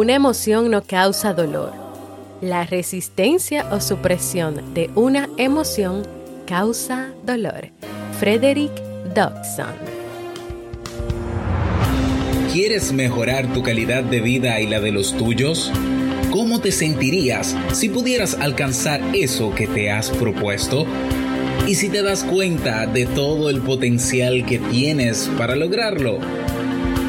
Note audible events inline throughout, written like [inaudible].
Una emoción no causa dolor. La resistencia o supresión de una emoción causa dolor. Frederick Dodson. ¿Quieres mejorar tu calidad de vida y la de los tuyos? ¿Cómo te sentirías si pudieras alcanzar eso que te has propuesto? ¿Y si te das cuenta de todo el potencial que tienes para lograrlo?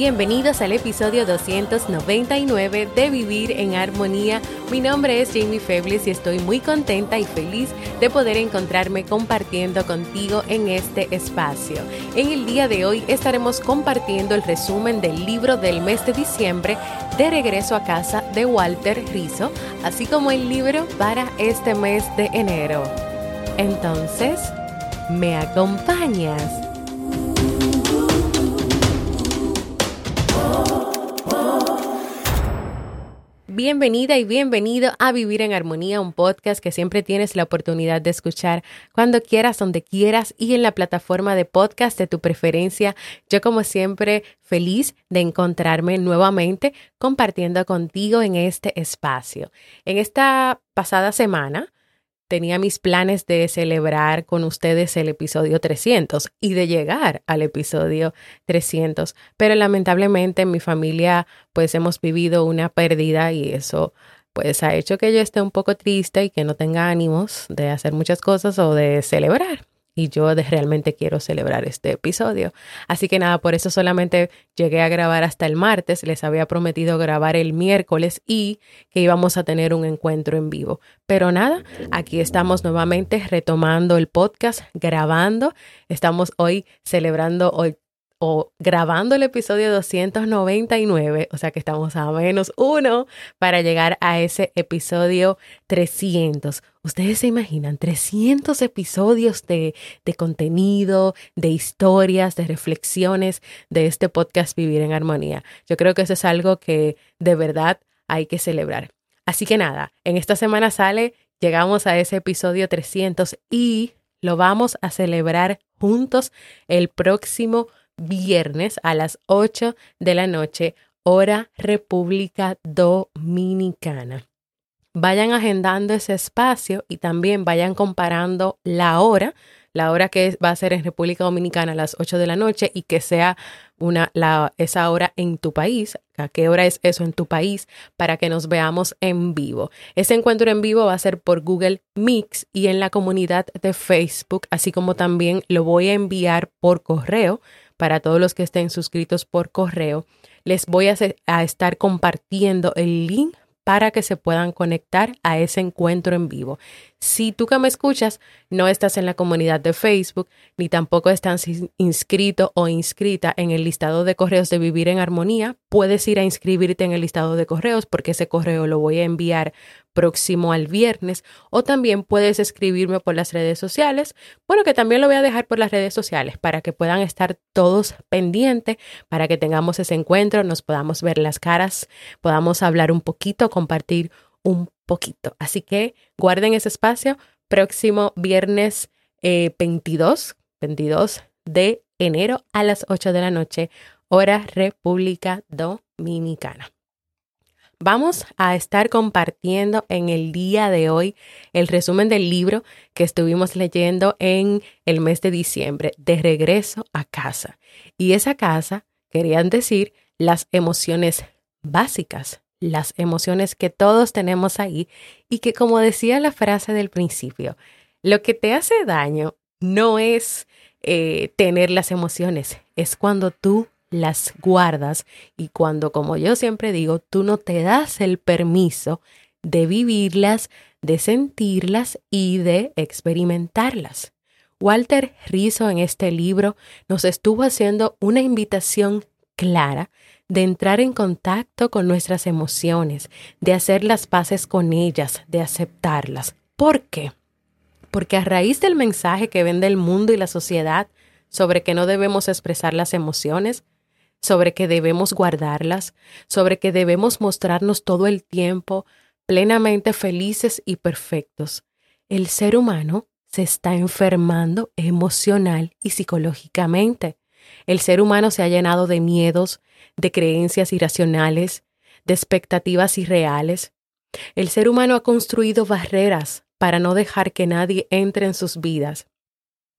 Bienvenidos al episodio 299 de Vivir en Armonía. Mi nombre es Jamie Febles y estoy muy contenta y feliz de poder encontrarme compartiendo contigo en este espacio. En el día de hoy estaremos compartiendo el resumen del libro del mes de diciembre de Regreso a casa de Walter Rizzo, así como el libro para este mes de enero. Entonces, ¿me acompañas? Bienvenida y bienvenido a Vivir en Armonía, un podcast que siempre tienes la oportunidad de escuchar cuando quieras, donde quieras y en la plataforma de podcast de tu preferencia. Yo como siempre feliz de encontrarme nuevamente compartiendo contigo en este espacio. En esta pasada semana tenía mis planes de celebrar con ustedes el episodio 300 y de llegar al episodio 300, pero lamentablemente en mi familia pues hemos vivido una pérdida y eso pues ha hecho que yo esté un poco triste y que no tenga ánimos de hacer muchas cosas o de celebrar y yo realmente quiero celebrar este episodio. Así que nada, por eso solamente llegué a grabar hasta el martes. Les había prometido grabar el miércoles y que íbamos a tener un encuentro en vivo. Pero nada, aquí estamos nuevamente retomando el podcast, grabando. Estamos hoy celebrando hoy o grabando el episodio 299, o sea que estamos a menos uno para llegar a ese episodio 300. Ustedes se imaginan 300 episodios de, de contenido, de historias, de reflexiones de este podcast Vivir en Armonía. Yo creo que eso es algo que de verdad hay que celebrar. Así que nada, en esta semana sale, llegamos a ese episodio 300 y lo vamos a celebrar juntos el próximo viernes a las 8 de la noche, hora República Dominicana. Vayan agendando ese espacio y también vayan comparando la hora, la hora que va a ser en República Dominicana a las 8 de la noche y que sea una, la, esa hora en tu país, a qué hora es eso en tu país, para que nos veamos en vivo. Ese encuentro en vivo va a ser por Google Mix y en la comunidad de Facebook, así como también lo voy a enviar por correo para todos los que estén suscritos por correo. Les voy a, estar compartiendo el link para que se puedan conectar a ese encuentro en vivo. Si tú que me escuchas no estás en la comunidad de Facebook, ni tampoco estás inscrito o inscrita en el listado de correos de Vivir en Armonía, puedes ir a inscribirte en el listado de correos porque ese correo lo voy a enviar próximo al viernes o también puedes escribirme por las redes sociales. Bueno, que también lo voy a dejar por las redes sociales para que puedan estar todos pendientes, para que tengamos ese encuentro, nos podamos ver las caras, podamos hablar un poquito, compartir un poquito. Así que guarden ese espacio próximo viernes 22, eh, 22 de enero a las 8 de la noche, hora República Dominicana. Vamos a estar compartiendo en el día de hoy el resumen del libro que estuvimos leyendo en el mes de diciembre, de regreso a casa. Y esa casa querían decir las emociones básicas, las emociones que todos tenemos ahí y que como decía la frase del principio, lo que te hace daño no es eh, tener las emociones, es cuando tú las guardas y cuando, como yo siempre digo, tú no te das el permiso de vivirlas, de sentirlas y de experimentarlas. Walter Rizzo en este libro nos estuvo haciendo una invitación clara de entrar en contacto con nuestras emociones, de hacer las paces con ellas, de aceptarlas. ¿Por qué? Porque a raíz del mensaje que vende el mundo y la sociedad sobre que no debemos expresar las emociones, sobre que debemos guardarlas, sobre que debemos mostrarnos todo el tiempo plenamente felices y perfectos, el ser humano se está enfermando emocional y psicológicamente. El ser humano se ha llenado de miedos, de creencias irracionales, de expectativas irreales. El ser humano ha construido barreras para no dejar que nadie entre en sus vidas.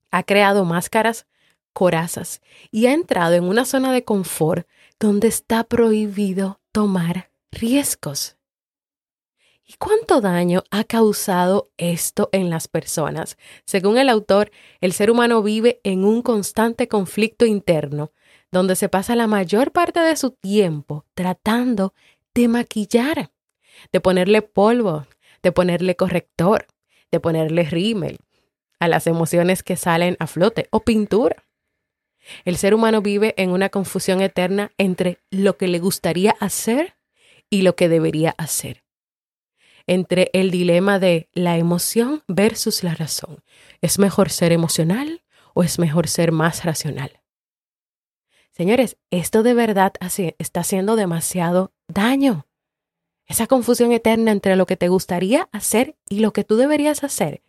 Ha creado máscaras corazas y ha entrado en una zona de confort donde está prohibido tomar riesgos. ¿Y cuánto daño ha causado esto en las personas? Según el autor, el ser humano vive en un constante conflicto interno, donde se pasa la mayor parte de su tiempo tratando de maquillar, de ponerle polvo, de ponerle corrector, de ponerle rímel a las emociones que salen a flote o pintura. El ser humano vive en una confusión eterna entre lo que le gustaría hacer y lo que debería hacer entre el dilema de la emoción versus la razón. ¿Es mejor ser emocional o es mejor ser más racional? Señores, esto de verdad está haciendo demasiado daño. Esa confusión eterna entre lo que te gustaría hacer y lo que tú deberías hacer.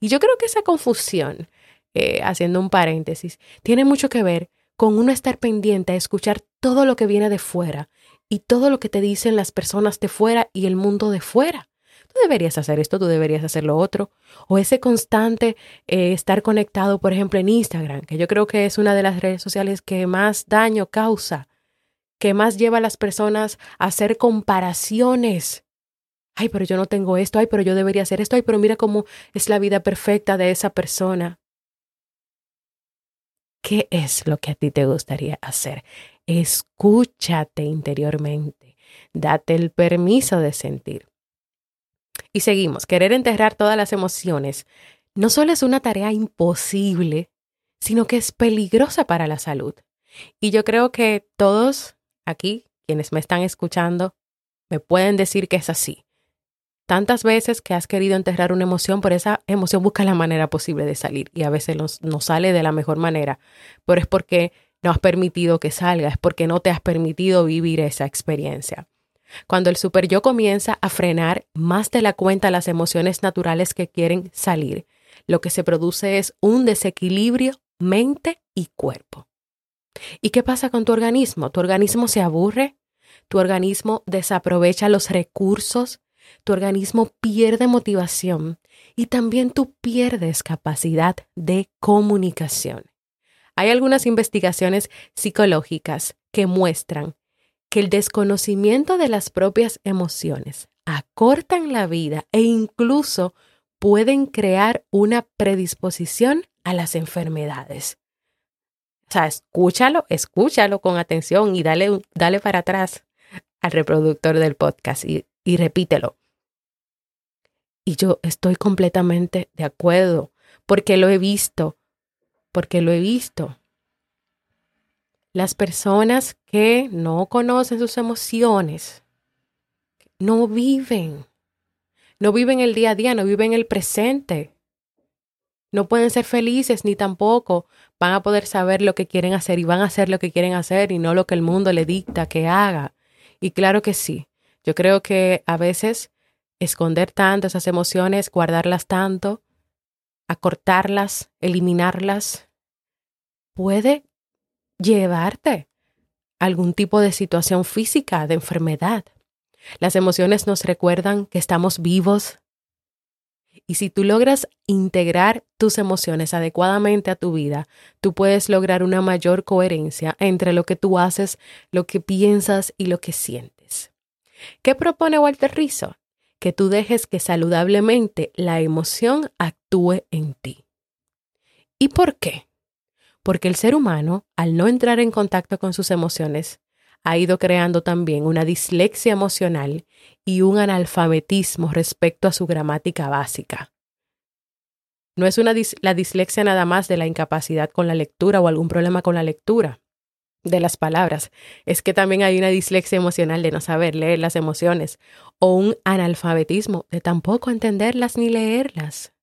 Y yo creo que esa confusión, eh, haciendo un paréntesis, tiene mucho que ver con uno estar pendiente a escuchar todo lo que viene de fuera y todo lo que te dicen las personas de fuera y el mundo de fuera tú deberías hacer esto, tú deberías hacer lo otro. O ese constante eh, estar conectado, por ejemplo, en Instagram, que yo creo que es una de las redes sociales que más daño causa, que más lleva a las personas a hacer comparaciones. Ay, pero yo no tengo esto, ay, pero yo debería hacer esto, ay, pero mira cómo es la vida perfecta de esa persona. ¿Qué es lo que a ti te gustaría hacer? Escúchate interiormente. Date el permiso de sentir. Y seguimos, querer enterrar todas las emociones no solo es una tarea imposible, sino que es peligrosa para la salud. Y yo creo que todos aquí, quienes me están escuchando, me pueden decir que es así. Tantas veces que has querido enterrar una emoción, por esa emoción busca la manera posible de salir y a veces no, sale de la mejor manera, pero es porque no has permitido que salga, es porque no te has permitido vivir esa experiencia. Cuando el super yo comienza a frenar más de la cuenta las emociones naturales que quieren salir, lo que se produce es un desequilibrio mente y cuerpo. ¿Y qué pasa con tu organismo? Tu organismo se aburre, tu organismo desaprovecha los recursos, tu organismo pierde motivación y también tú pierdes capacidad de comunicación. Hay algunas investigaciones psicológicas que muestran que el desconocimiento de las propias emociones acortan la vida e incluso pueden crear una predisposición a las enfermedades. O sea, escúchalo, escúchalo con atención y dale, dale para atrás al reproductor del podcast y, y repítelo. Y yo estoy completamente de acuerdo, porque lo he visto, porque lo he visto. Las personas que no conocen sus emociones no viven, no viven el día a día, no viven el presente. No pueden ser felices ni tampoco van a poder saber lo que quieren hacer y van a hacer lo que quieren hacer y no lo que el mundo le dicta que haga. Y claro que sí, yo creo que a veces esconder tanto esas emociones, guardarlas tanto, acortarlas, eliminarlas, puede llevarte algún tipo de situación física, de enfermedad. Las emociones nos recuerdan que estamos vivos. Y si tú logras integrar tus emociones adecuadamente a tu vida, tú puedes lograr una mayor coherencia entre lo que tú haces, lo que piensas y lo que sientes. ¿Qué propone Walter Rizzo? Que tú dejes que saludablemente la emoción actúe en ti. ¿Y por qué? Porque el ser humano, al no entrar en contacto con sus emociones, ha ido creando también una dislexia emocional y un analfabetismo respecto a su gramática básica. No es una la dislexia nada más de la incapacidad con la lectura o algún problema con la lectura de las palabras, es que también hay una dislexia emocional de no saber leer las emociones o un analfabetismo de tampoco entenderlas ni leerlas.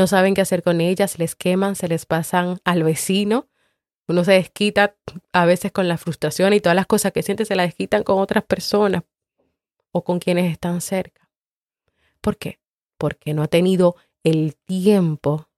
No saben qué hacer con ellas, les queman, se les pasan al vecino. Uno se desquita a veces con la frustración y todas las cosas que siente se las desquitan con otras personas o con quienes están cerca. ¿Por qué? Porque no ha tenido el tiempo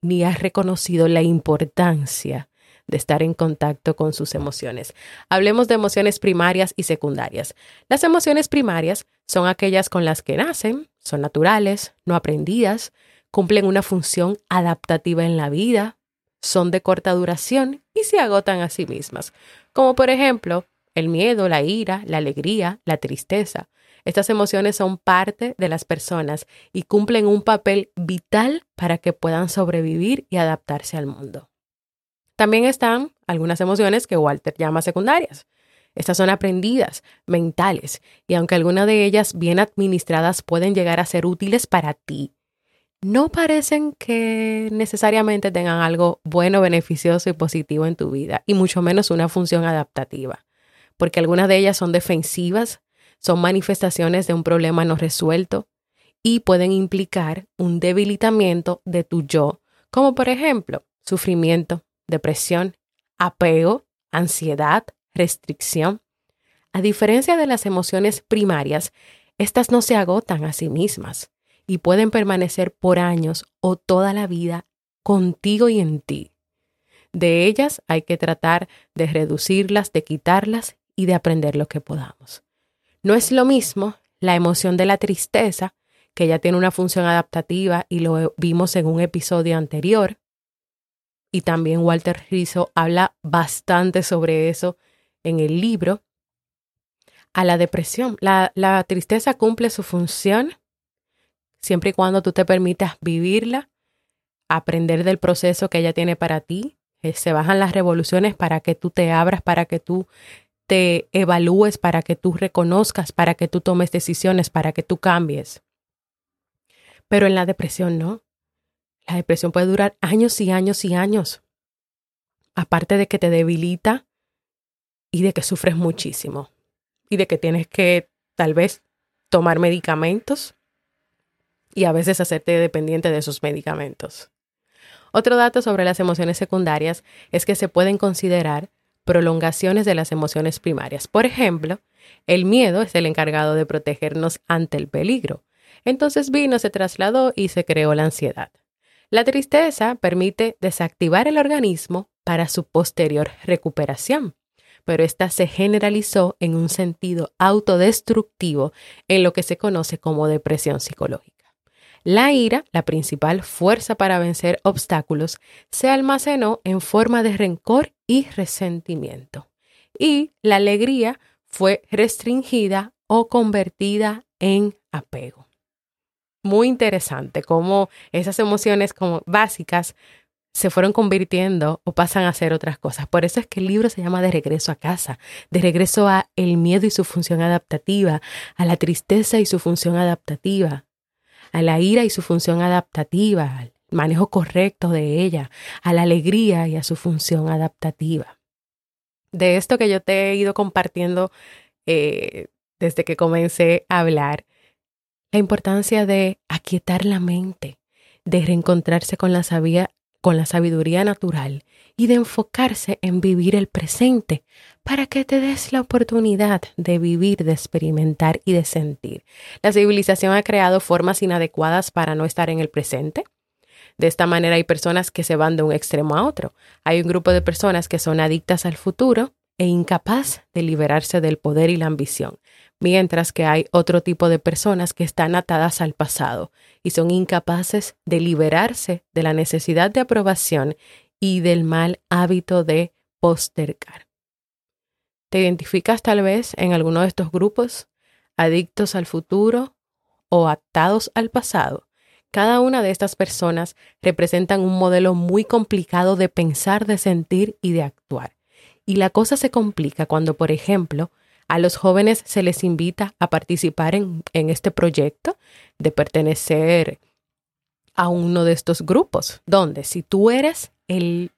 ni ha reconocido la importancia de estar en contacto con sus emociones. Hablemos de emociones primarias y secundarias. Las emociones primarias son aquellas con las que nacen, son naturales, no aprendidas, cumplen una función adaptativa en la vida, son de corta duración y se agotan a sí mismas, como por ejemplo el miedo, la ira, la alegría, la tristeza. Estas emociones son parte de las personas y cumplen un papel vital para que puedan sobrevivir y adaptarse al mundo. También están algunas emociones que Walter llama secundarias. Estas son aprendidas, mentales, y aunque algunas de ellas bien administradas pueden llegar a ser útiles para ti, no parecen que necesariamente tengan algo bueno, beneficioso y positivo en tu vida, y mucho menos una función adaptativa, porque algunas de ellas son defensivas, son manifestaciones de un problema no resuelto y pueden implicar un debilitamiento de tu yo, como por ejemplo sufrimiento, depresión, apego, ansiedad, restricción. A diferencia de las emociones primarias, estas no se agotan a sí mismas y pueden permanecer por años o toda la vida contigo y en ti. De ellas hay que tratar de reducirlas, de quitarlas y de aprender lo que podamos. No es lo mismo la emoción de la tristeza, que ya tiene una función adaptativa y lo vimos en un episodio anterior, y también Walter Rizzo habla bastante sobre eso en el libro, a la depresión. La, la tristeza cumple su función siempre y cuando tú te permitas vivirla, aprender del proceso que ella tiene para ti. Eh, se bajan las revoluciones para que tú te abras, para que tú te evalúes, para que tú reconozcas, para que tú tomes decisiones, para que tú cambies. Pero en la depresión no. La depresión puede durar años y años y años. Aparte de que te debilita y de que sufres muchísimo. Y de que tienes que tal vez tomar medicamentos y a veces hacerte dependiente de esos medicamentos. Otro dato sobre las emociones secundarias es que se pueden considerar prolongaciones de las emociones primarias. Por ejemplo, el miedo es el encargado de protegernos ante el peligro. Entonces vino, se trasladó y se creó la ansiedad. La tristeza permite desactivar el organismo para su posterior recuperación, pero esta se generalizó en un sentido autodestructivo en lo que se conoce como depresión psicológica. La ira, la principal fuerza para vencer obstáculos, se almacenó en forma de rencor y resentimiento. Y la alegría fue restringida o convertida en apego muy interesante cómo esas emociones como básicas se fueron convirtiendo o pasan a ser otras cosas. Por eso es que el libro se llama De regreso a casa, de regreso a el miedo y su función adaptativa, a la tristeza y su función adaptativa, a la ira y su función adaptativa, al manejo correcto de ella, a la alegría y a su función adaptativa. De esto que yo te he ido compartiendo eh, desde que comencé a hablar, la importancia de aquietar la mente, de reencontrarse con la, con la sabiduría natural y de enfocarse en vivir el presente para que te des la oportunidad de vivir, de experimentar y de sentir. La civilización ha creado formas inadecuadas para no estar en el presente. De esta manera hay personas que se van de un extremo a otro. Hay un grupo de personas que son adictas al futuro e incapaz de liberarse del poder y la ambición mientras que hay otro tipo de personas que están atadas al pasado y son incapaces de liberarse de la necesidad de aprobación y del mal hábito de postergar. ¿Te identificas tal vez en alguno de estos grupos? adictos al futuro o atados al pasado, cada una de estas personas representan un modelo muy complicado de pensar, de sentir y de actuar. Y la cosa se complica cuando, por ejemplo, a los jóvenes se les invita a participar en, en este proyecto de pertenecer a uno de estos grupos, donde si tú eres el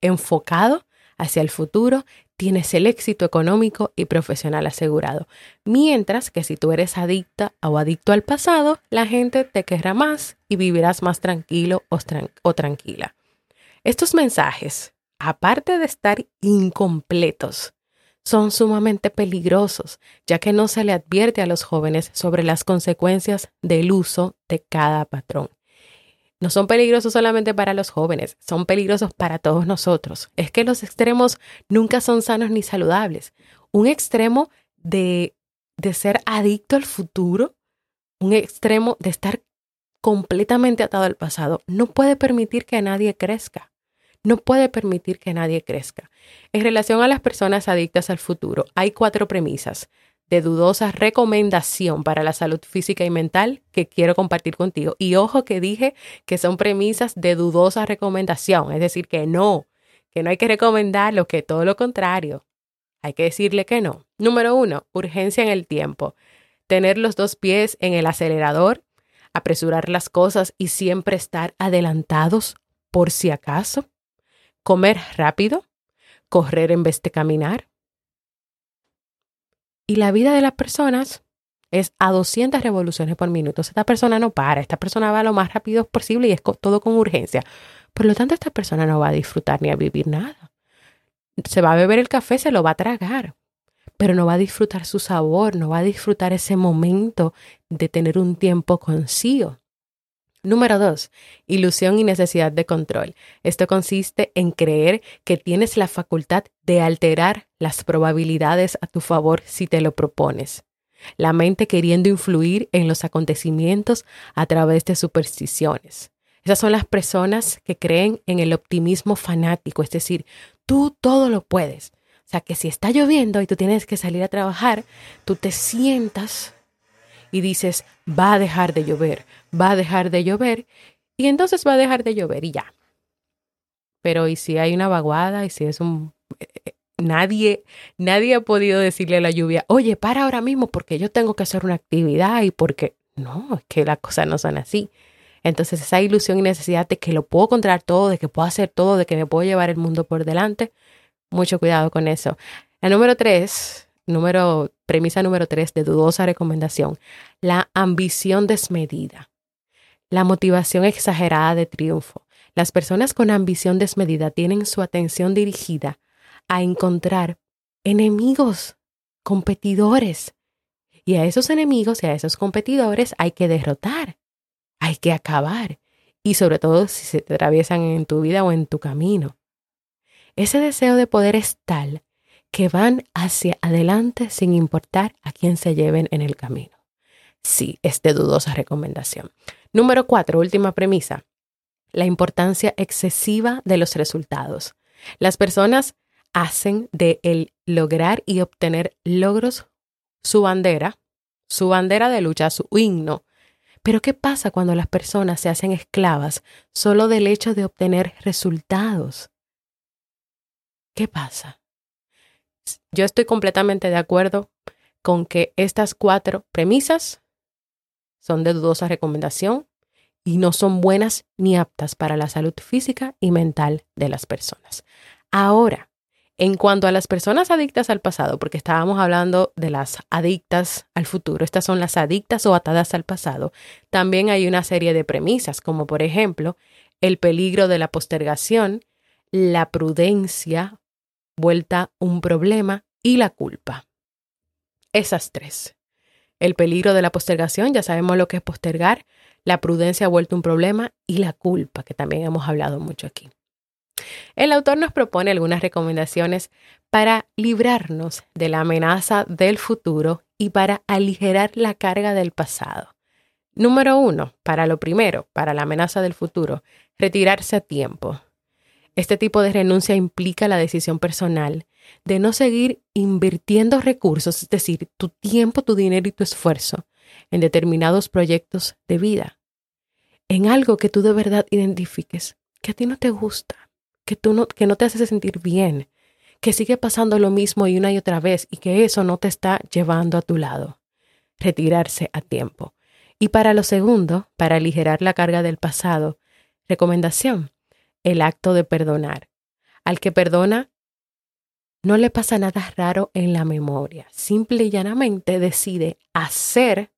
enfocado hacia el futuro, tienes el éxito económico y profesional asegurado. Mientras que si tú eres adicta o adicto al pasado, la gente te querrá más y vivirás más tranquilo o, o tranquila. Estos mensajes, aparte de estar incompletos, son sumamente peligrosos, ya que no se le advierte a los jóvenes sobre las consecuencias del uso de cada patrón no son peligrosos solamente para los jóvenes, son peligrosos para todos nosotros. Es que los extremos nunca son sanos ni saludables. Un extremo de, de ser adicto al futuro, un extremo de estar completamente atado al pasado, no puede permitir que nadie crezca. No puede permitir que nadie crezca. En relación a las personas adictas al futuro, hay cuatro premisas de dudosa recomendación para la salud física y mental que quiero compartir contigo. Y ojo que dije que son premisas de dudosa recomendación, es decir, que no, que no hay que recomendarlo, que todo lo contrario. Hay que decirle que no. Número uno, urgencia en el tiempo. Tener los dos pies en el acelerador, apresurar las cosas y siempre estar adelantados por si acaso. Comer rápido, correr en vez de caminar, y la vida de las personas es a 200 revoluciones por minuto. Esta persona no para, esta persona va lo más rápido posible y es todo con urgencia. Por lo tanto, esta persona no va a disfrutar ni a vivir nada. Se va a beber el café, se lo va a tragar, pero no va a disfrutar su sabor, no va a disfrutar ese momento de tener un tiempo consigo. Número dos, ilusión y necesidad de control. Esto consiste en creer que tienes la facultad de alterar las probabilidades a tu favor si te lo propones. La mente queriendo influir en los acontecimientos a través de supersticiones. Esas son las personas que creen en el optimismo fanático, es decir, tú todo lo puedes. O sea, que si está lloviendo y tú tienes que salir a trabajar, tú te sientas y dices, va a dejar de llover, va a dejar de llover, y entonces va a dejar de llover y ya. Pero ¿y si hay una vaguada? ¿Y si es un... Eh, nadie, nadie ha podido decirle a la lluvia, oye, para ahora mismo porque yo tengo que hacer una actividad y porque... No, es que las cosas no son así. Entonces esa ilusión y necesidad de que lo puedo controlar todo, de que puedo hacer todo, de que me puedo llevar el mundo por delante, mucho cuidado con eso. La número tres, número, premisa número tres de dudosa recomendación, la ambición desmedida, la motivación exagerada de triunfo. Las personas con ambición desmedida tienen su atención dirigida a encontrar enemigos, competidores. Y a esos enemigos y a esos competidores hay que derrotar, hay que acabar. Y sobre todo si se atraviesan en tu vida o en tu camino. Ese deseo de poder es tal que van hacia adelante sin importar a quién se lleven en el camino. Sí, es de dudosa recomendación. Número cuatro, última premisa, la importancia excesiva de los resultados. Las personas hacen de el lograr y obtener logros su bandera, su bandera de lucha, su himno. Pero ¿qué pasa cuando las personas se hacen esclavas solo del hecho de obtener resultados? ¿Qué pasa? Yo estoy completamente de acuerdo con que estas cuatro premisas son de dudosa recomendación y no son buenas ni aptas para la salud física y mental de las personas. Ahora, en cuanto a las personas adictas al pasado, porque estábamos hablando de las adictas al futuro, estas son las adictas o atadas al pasado, también hay una serie de premisas, como por ejemplo el peligro de la postergación, la prudencia vuelta un problema y la culpa. Esas tres. El peligro de la postergación, ya sabemos lo que es postergar, la prudencia ha vuelto un problema y la culpa, que también hemos hablado mucho aquí. El autor nos propone algunas recomendaciones para librarnos de la amenaza del futuro y para aligerar la carga del pasado. Número uno, para lo primero, para la amenaza del futuro, retirarse a tiempo. Este tipo de renuncia implica la decisión personal de no seguir invirtiendo recursos, es decir, tu tiempo, tu dinero y tu esfuerzo en determinados proyectos de vida, en algo que tú de verdad identifiques, que a ti no te gusta, que, tú no, que no te hace sentir bien, que sigue pasando lo mismo y una y otra vez y que eso no te está llevando a tu lado. Retirarse a tiempo. Y para lo segundo, para aligerar la carga del pasado, recomendación, el acto de perdonar. Al que perdona, no le pasa nada raro en la memoria. Simple y llanamente decide hacer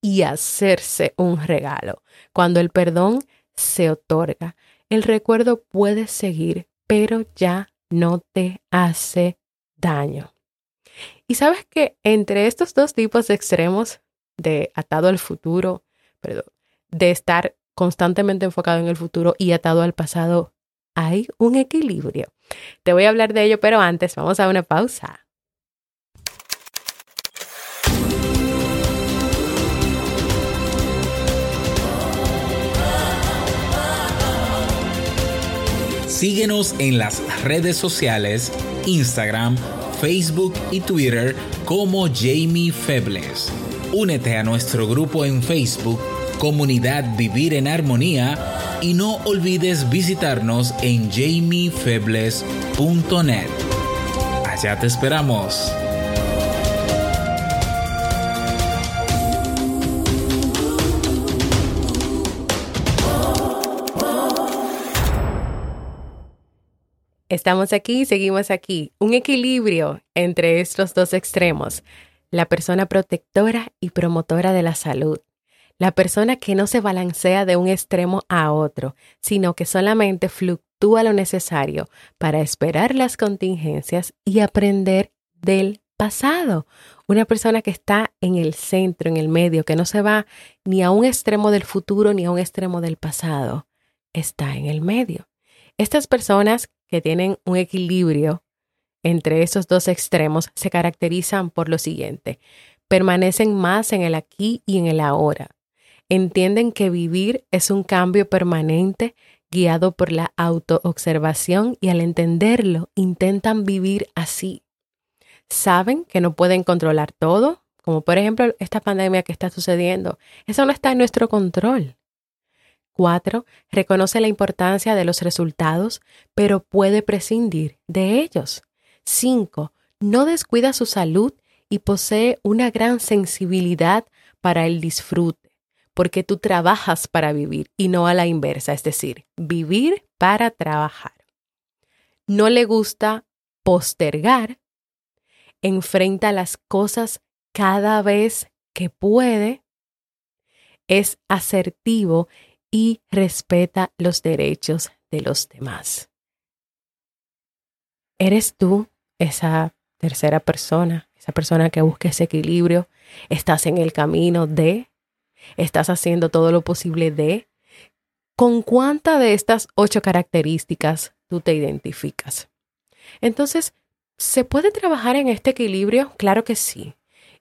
y hacerse un regalo. Cuando el perdón se otorga, el recuerdo puede seguir, pero ya no te hace daño. Y sabes que entre estos dos tipos de extremos, de atado al futuro, perdón, de estar constantemente enfocado en el futuro y atado al pasado, hay un equilibrio. Te voy a hablar de ello, pero antes vamos a una pausa. Síguenos en las redes sociales, Instagram, Facebook y Twitter como Jamie Febles. Únete a nuestro grupo en Facebook, Comunidad Vivir en Armonía, y no olvides visitarnos en jamiefebles.net. Allá te esperamos. Estamos aquí, seguimos aquí. Un equilibrio entre estos dos extremos. La persona protectora y promotora de la salud. La persona que no se balancea de un extremo a otro, sino que solamente fluctúa lo necesario para esperar las contingencias y aprender del pasado. Una persona que está en el centro, en el medio, que no se va ni a un extremo del futuro ni a un extremo del pasado. Está en el medio. Estas personas que tienen un equilibrio entre esos dos extremos se caracterizan por lo siguiente. Permanecen más en el aquí y en el ahora. Entienden que vivir es un cambio permanente guiado por la autoobservación y al entenderlo intentan vivir así. Saben que no pueden controlar todo, como por ejemplo esta pandemia que está sucediendo. Eso no está en nuestro control. 4. Reconoce la importancia de los resultados, pero puede prescindir de ellos. 5. No descuida su salud y posee una gran sensibilidad para el disfrute, porque tú trabajas para vivir y no a la inversa, es decir, vivir para trabajar. No le gusta postergar, enfrenta las cosas cada vez que puede, es asertivo y respeta los derechos de los demás. ¿Eres tú esa tercera persona, esa persona que busca ese equilibrio? ¿Estás en el camino de? ¿Estás haciendo todo lo posible de? ¿Con cuánta de estas ocho características tú te identificas? Entonces, ¿se puede trabajar en este equilibrio? Claro que sí.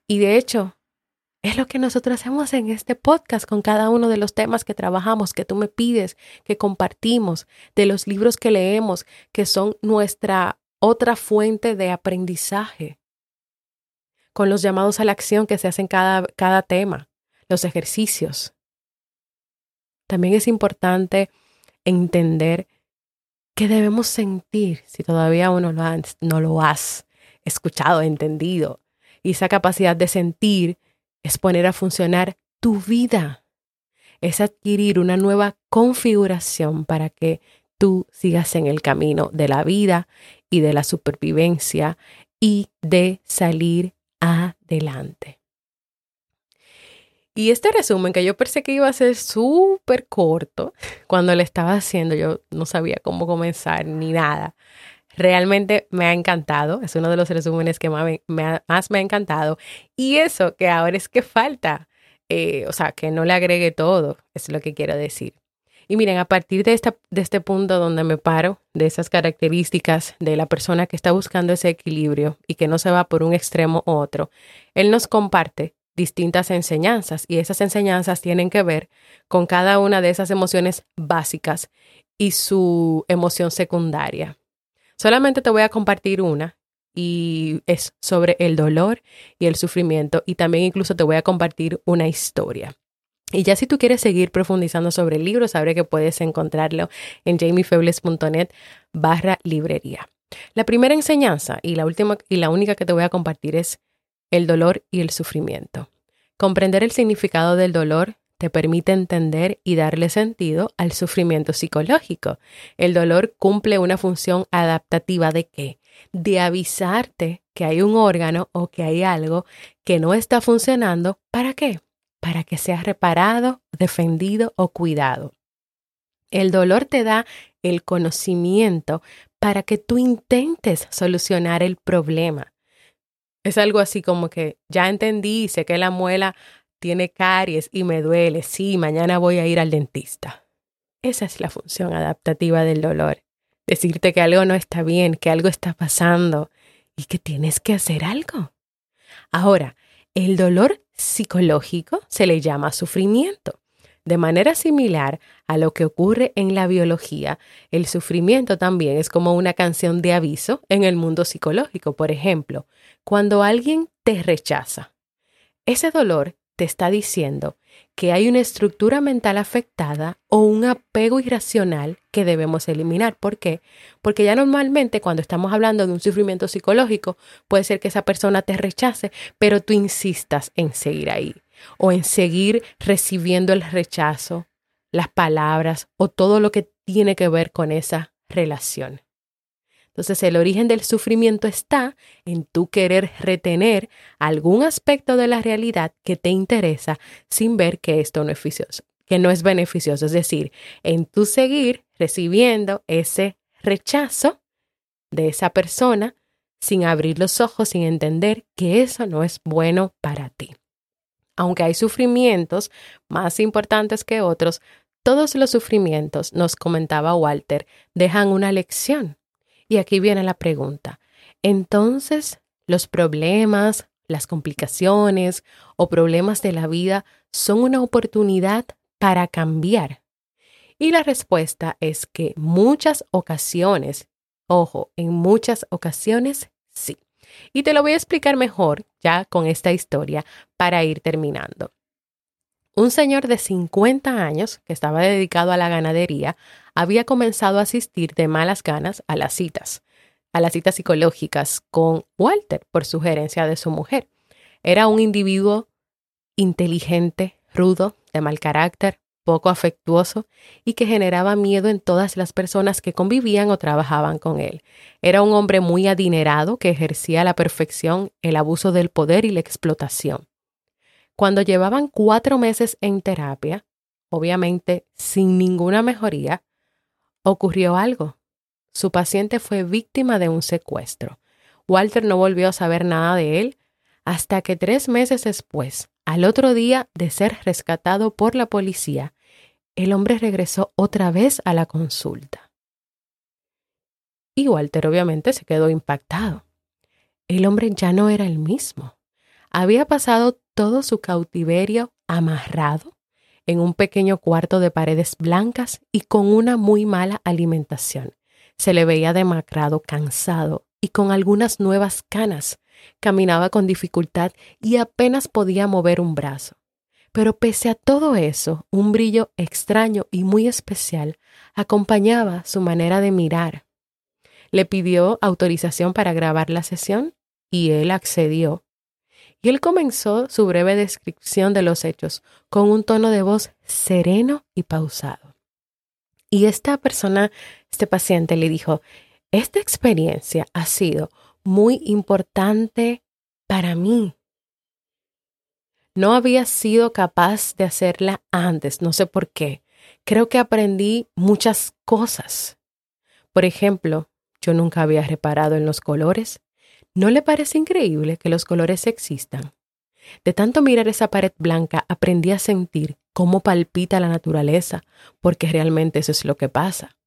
Y de hecho, es lo que nosotros hacemos en este podcast con cada uno de los temas que trabajamos, que tú me pides, que compartimos, de los libros que leemos, que son nuestra otra fuente de aprendizaje, con los llamados a la acción que se hacen cada, cada tema, los ejercicios. También es importante entender qué debemos sentir si todavía uno no lo has escuchado, entendido. Y esa capacidad de sentir es poner a funcionar tu vida. Es adquirir una nueva configuración para que tú sigas en el camino de la vida y de la supervivencia y de salir adelante. Y este resumen que yo pensé que iba a ser súper corto, cuando le estaba haciendo yo no sabía cómo comenzar ni nada. Realmente me ha encantado, es uno de los resúmenes que más me, ha, encantado. Y eso que ahora es que falta, eh, o sea, que no le agregue todo, es lo que quiero decir. Y miren, a partir de, de este punto donde me paro, de esas características de la persona que está buscando ese equilibrio y que no se va por un extremo u otro, él nos comparte distintas enseñanzas y esas enseñanzas tienen que ver con cada una de esas emociones básicas y su emoción secundaria. Solamente te voy a compartir una y es sobre el dolor y el sufrimiento y también incluso te voy a compartir una historia. Y ya si tú quieres seguir profundizando sobre el libro, sabré que puedes encontrarlo en jamiefebles.net barra librería. La primera enseñanza y la última y la única que te voy a compartir es el dolor y el sufrimiento. Comprender el significado del dolor te permite entender y darle sentido al sufrimiento psicológico. El dolor cumple una función adaptativa de qué? De avisarte que hay un órgano o que hay algo que no está funcionando. ¿Para qué? Para que sea reparado, defendido o cuidado. El dolor te da el conocimiento para que tú intentes solucionar el problema. Es algo así como que ya entendí, sé que la muela tiene caries y me duele, sí, mañana voy a ir al dentista. Esa es la función adaptativa del dolor. Decirte que algo no está bien, que algo está pasando y que tienes que hacer algo. Ahora, el dolor psicológico se le llama sufrimiento. De manera similar a lo que ocurre en la biología, el sufrimiento también es como una canción de aviso en el mundo psicológico. Por ejemplo, cuando alguien te rechaza, ese dolor te está diciendo que hay una estructura mental afectada o un apego irracional que debemos eliminar. ¿Por qué? Porque ya normalmente cuando estamos hablando de un sufrimiento psicológico, puede ser que esa persona te rechace, pero tú insistas en seguir ahí o en seguir recibiendo el rechazo, las palabras o todo lo que tiene que ver con esa relación. Entonces el origen del sufrimiento está en tú querer retener algún aspecto de la realidad que te interesa sin ver que esto no es beneficioso, que no es beneficioso, es decir, en tú seguir recibiendo ese rechazo de esa persona sin abrir los ojos, sin entender que eso no es bueno para ti. Aunque hay sufrimientos más importantes que otros, todos los sufrimientos, nos comentaba Walter, dejan una lección y aquí viene la pregunta. Entonces, los problemas, las complicaciones o problemas de la vida son una oportunidad para cambiar. Y la respuesta es que muchas ocasiones, ojo, en muchas ocasiones sí. Y te lo voy a explicar mejor ya con esta historia para ir terminando. Un señor de 50 años que estaba dedicado a la ganadería había comenzado a asistir de malas ganas a las citas, a las citas psicológicas con Walter por sugerencia de su mujer. Era un individuo inteligente, rudo, de mal carácter, poco afectuoso y que generaba miedo en todas las personas que convivían o trabajaban con él. Era un hombre muy adinerado que ejercía a la perfección el abuso del poder y la explotación. Cuando llevaban cuatro meses en terapia, obviamente sin ninguna mejoría, ocurrió algo. Su paciente fue víctima de un secuestro. Walter no volvió a saber nada de él hasta que tres meses después, al otro día de ser rescatado por la policía, el hombre regresó otra vez a la consulta. Y Walter obviamente se quedó impactado. El hombre ya no era el mismo. Había pasado todo su cautiverio amarrado en un pequeño cuarto de paredes blancas y con una muy mala alimentación. Se le veía demacrado, cansado y con algunas nuevas canas. Caminaba con dificultad y apenas podía mover un brazo. Pero pese a todo eso, un brillo extraño y muy especial acompañaba su manera de mirar. Le pidió autorización para grabar la sesión y él accedió y él comenzó su breve descripción de los hechos con un tono de voz sereno y pausado. Y esta persona, este paciente le dijo, esta experiencia ha sido muy importante para mí. No había sido capaz de hacerla antes, no sé por qué. Creo que aprendí muchas cosas. Por ejemplo, yo nunca había reparado en los colores, ¿No le parece increíble que los colores existan? De tanto mirar esa pared blanca, aprendí a sentir cómo palpita la naturaleza, porque realmente eso es lo que pasa.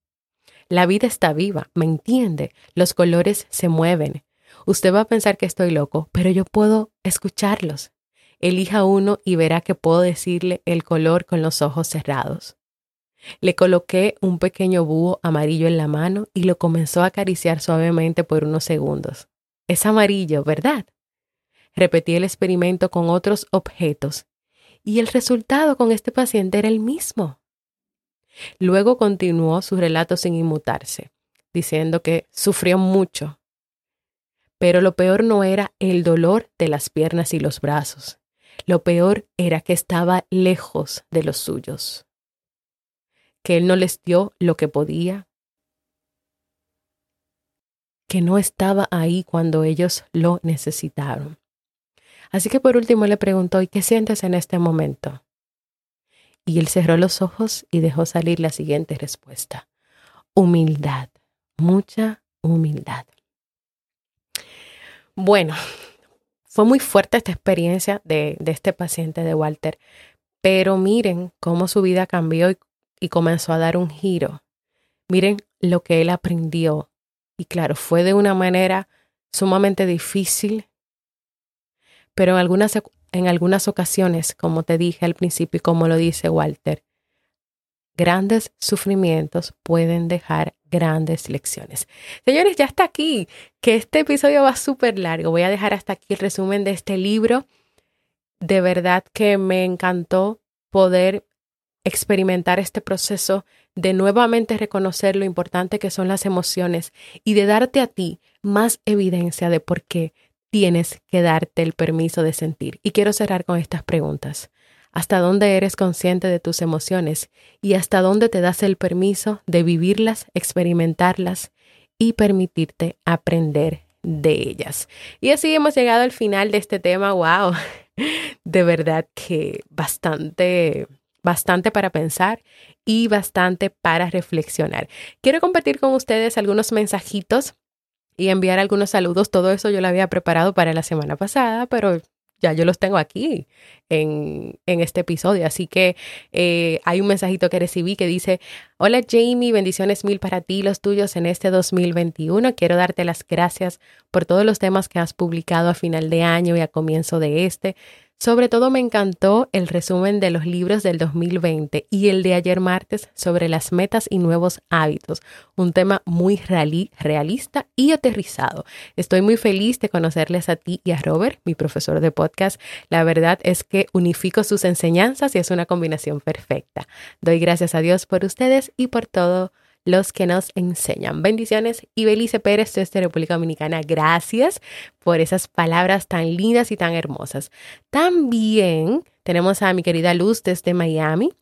La vida está viva, ¿me entiende? Los colores se mueven. Usted va a pensar que estoy loco, pero yo puedo escucharlos. Elija uno y verá que puedo decirle el color con los ojos cerrados. Le coloqué un pequeño búho amarillo en la mano y lo comenzó a acariciar suavemente por unos segundos. Es amarillo, ¿verdad? Repetí el experimento con otros objetos y el resultado con este paciente era el mismo. Luego continuó su relato sin inmutarse, diciendo que sufrió mucho. Pero lo peor no era el dolor de las piernas y los brazos. Lo peor era que estaba lejos de los suyos. Que él no les dio lo que podía. Que no estaba ahí cuando ellos lo necesitaron. Así que por último le preguntó, ¿y qué sientes en este momento? Y él cerró los ojos y dejó salir la siguiente respuesta. Humildad, mucha humildad. Bueno, fue muy fuerte esta experiencia de, de este paciente de Walter, pero miren cómo su vida cambió y, y comenzó a dar un giro. Miren lo que él aprendió. Y claro, fue de una manera sumamente difícil, pero en algunas, en algunas ocasiones, como te dije al principio y como lo dice Walter, grandes sufrimientos pueden dejar grandes lecciones. Señores, ya está aquí, que este episodio va súper largo. Voy a dejar hasta aquí el resumen de este libro. De verdad que me encantó poder experimentar este proceso de nuevamente reconocer lo importante que son las emociones y de darte a ti más evidencia de por qué tienes que darte el permiso de sentir. Y quiero cerrar con estas preguntas. ¿Hasta dónde eres consciente de tus emociones y hasta dónde te das el permiso de vivirlas, experimentarlas y permitirte aprender de ellas? Y así hemos llegado al final de este tema. ¡Wow! [laughs] De verdad que bastante bastante para pensar y bastante para reflexionar. Quiero compartir con ustedes algunos mensajitos y enviar algunos saludos. Todo eso yo lo había preparado para la semana pasada, pero ya yo los tengo aquí en, en este episodio. Así que eh, hay un mensajito que recibí que dice, hola Jamie, bendiciones mil para ti, los tuyos en este 2021. Quiero darte las gracias por todos los temas que has publicado a final de año y a comienzo de este. Sobre todo me encantó el resumen de los libros del 2020 y el de ayer martes sobre las metas y nuevos hábitos, un tema muy realista y aterrizado. Estoy muy feliz de conocerles a ti y a Robert, mi profesor de podcast. La verdad es que unifico sus enseñanzas y es una combinación perfecta. Doy gracias a Dios por ustedes y por todo los que nos enseñan. Bendiciones y Belice Pérez desde República Dominicana. Gracias por esas palabras tan lindas y tan hermosas. También tenemos a mi querida Luz desde Miami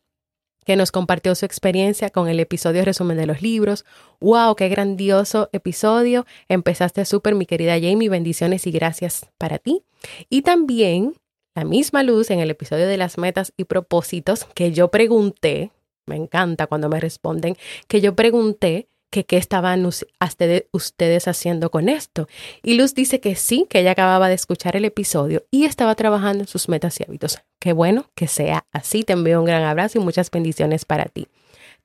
que nos compartió su experiencia con el episodio resumen de los libros. ¡Wow! ¡Qué grandioso episodio! Empezaste súper, mi querida Jamie. Bendiciones y gracias para ti. Y también la misma luz en el episodio de las metas y propósitos que yo pregunté, me encanta cuando me responden, que yo pregunté que qué estaban ustedes haciendo con esto. Y Luz dice que sí, que ella acababa de escuchar el episodio y estaba trabajando en sus metas y hábitos. Qué bueno que sea así. Te envío un gran abrazo y muchas bendiciones para ti.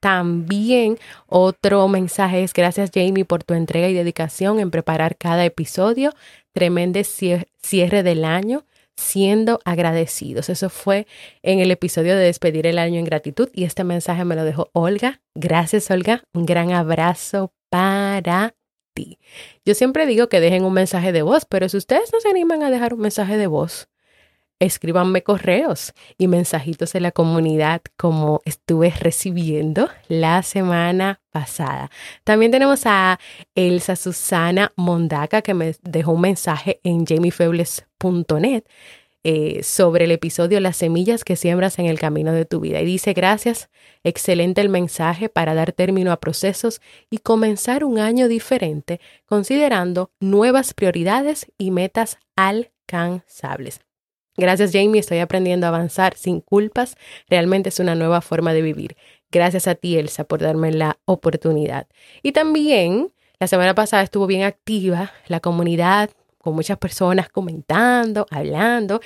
También otro mensaje es gracias Jamie por tu entrega y dedicación en preparar cada episodio. Tremendo cierre del año siendo agradecidos. Eso fue en el episodio de despedir el año en gratitud y este mensaje me lo dejó Olga. Gracias Olga, un gran abrazo para ti. Yo siempre digo que dejen un mensaje de voz, pero si ustedes no se animan a dejar un mensaje de voz, escríbanme correos y mensajitos en la comunidad como estuve recibiendo la semana pasada. También tenemos a Elsa Susana Mondaca que me dejó un mensaje en jamiefebles.net eh, sobre el episodio Las semillas que siembras en el camino de tu vida. Y dice, gracias, excelente el mensaje para dar término a procesos y comenzar un año diferente considerando nuevas prioridades y metas alcanzables. Gracias Jamie, estoy aprendiendo a avanzar sin culpas. Realmente es una nueva forma de vivir. Gracias a ti Elsa por darme la oportunidad. Y también la semana pasada estuvo bien activa la comunidad con muchas personas comentando, hablando.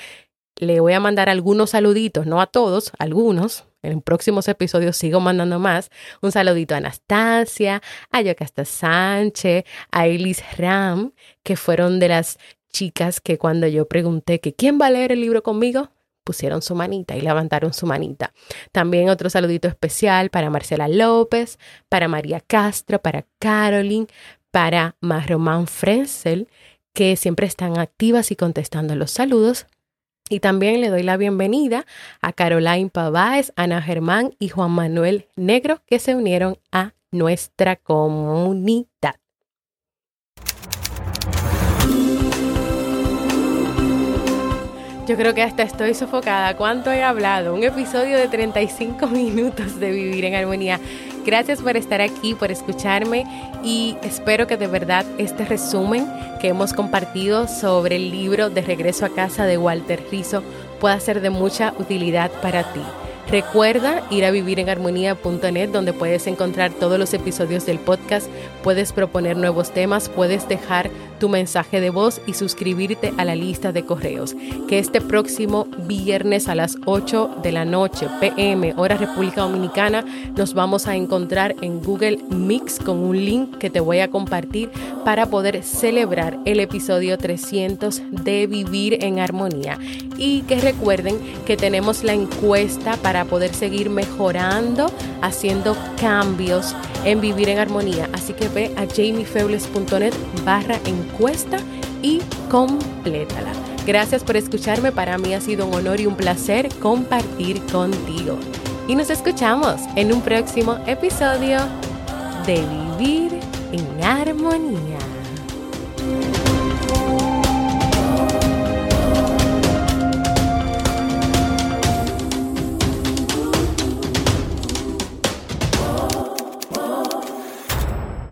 Le voy a mandar algunos saluditos, no a todos, algunos. En próximos episodios sigo mandando más. Un saludito a Anastasia, a Yocasta Sánchez, a Elis Ram, que fueron de las chicas que cuando yo pregunté que quién va a leer el libro conmigo, pusieron su manita y levantaron su manita. También otro saludito especial para Marcela López, para María Castro, para Caroline, para Marromán Frenzel, que siempre están activas y contestando los saludos. Y también le doy la bienvenida a Caroline Pavás, Ana Germán y Juan Manuel Negro que se unieron a nuestra comunidad. Yo creo que hasta estoy sofocada. ¿Cuánto he hablado? Un episodio de 35 [laughs] minutos de Vivir en Armonía. Gracias por estar aquí, por escucharme y espero que de verdad este resumen que hemos compartido sobre el libro de Regreso a casa de Walter Rizzo pueda ser de mucha utilidad para ti. Recuerda ir a vivirenharmonía.net donde puedes encontrar todos los episodios del podcast, puedes proponer nuevos temas, puedes dejar tu mensaje de voz y suscribirte a la lista de correos. Que este próximo viernes a las 8 de la noche, PM, hora República Dominicana, nos vamos a encontrar en Google Mix con un link que te voy a compartir para poder celebrar el episodio 300 de Vivir en Armonía. Y que recuerden que tenemos la encuesta para poder seguir mejorando, haciendo cambios en Vivir en Armonía. Así que ve a jamiefebles.net barra encuesta y complétala. Gracias por escucharme, para mí ha sido un honor y un placer compartir contigo. Y nos escuchamos en un próximo episodio de Vivir en Armonía.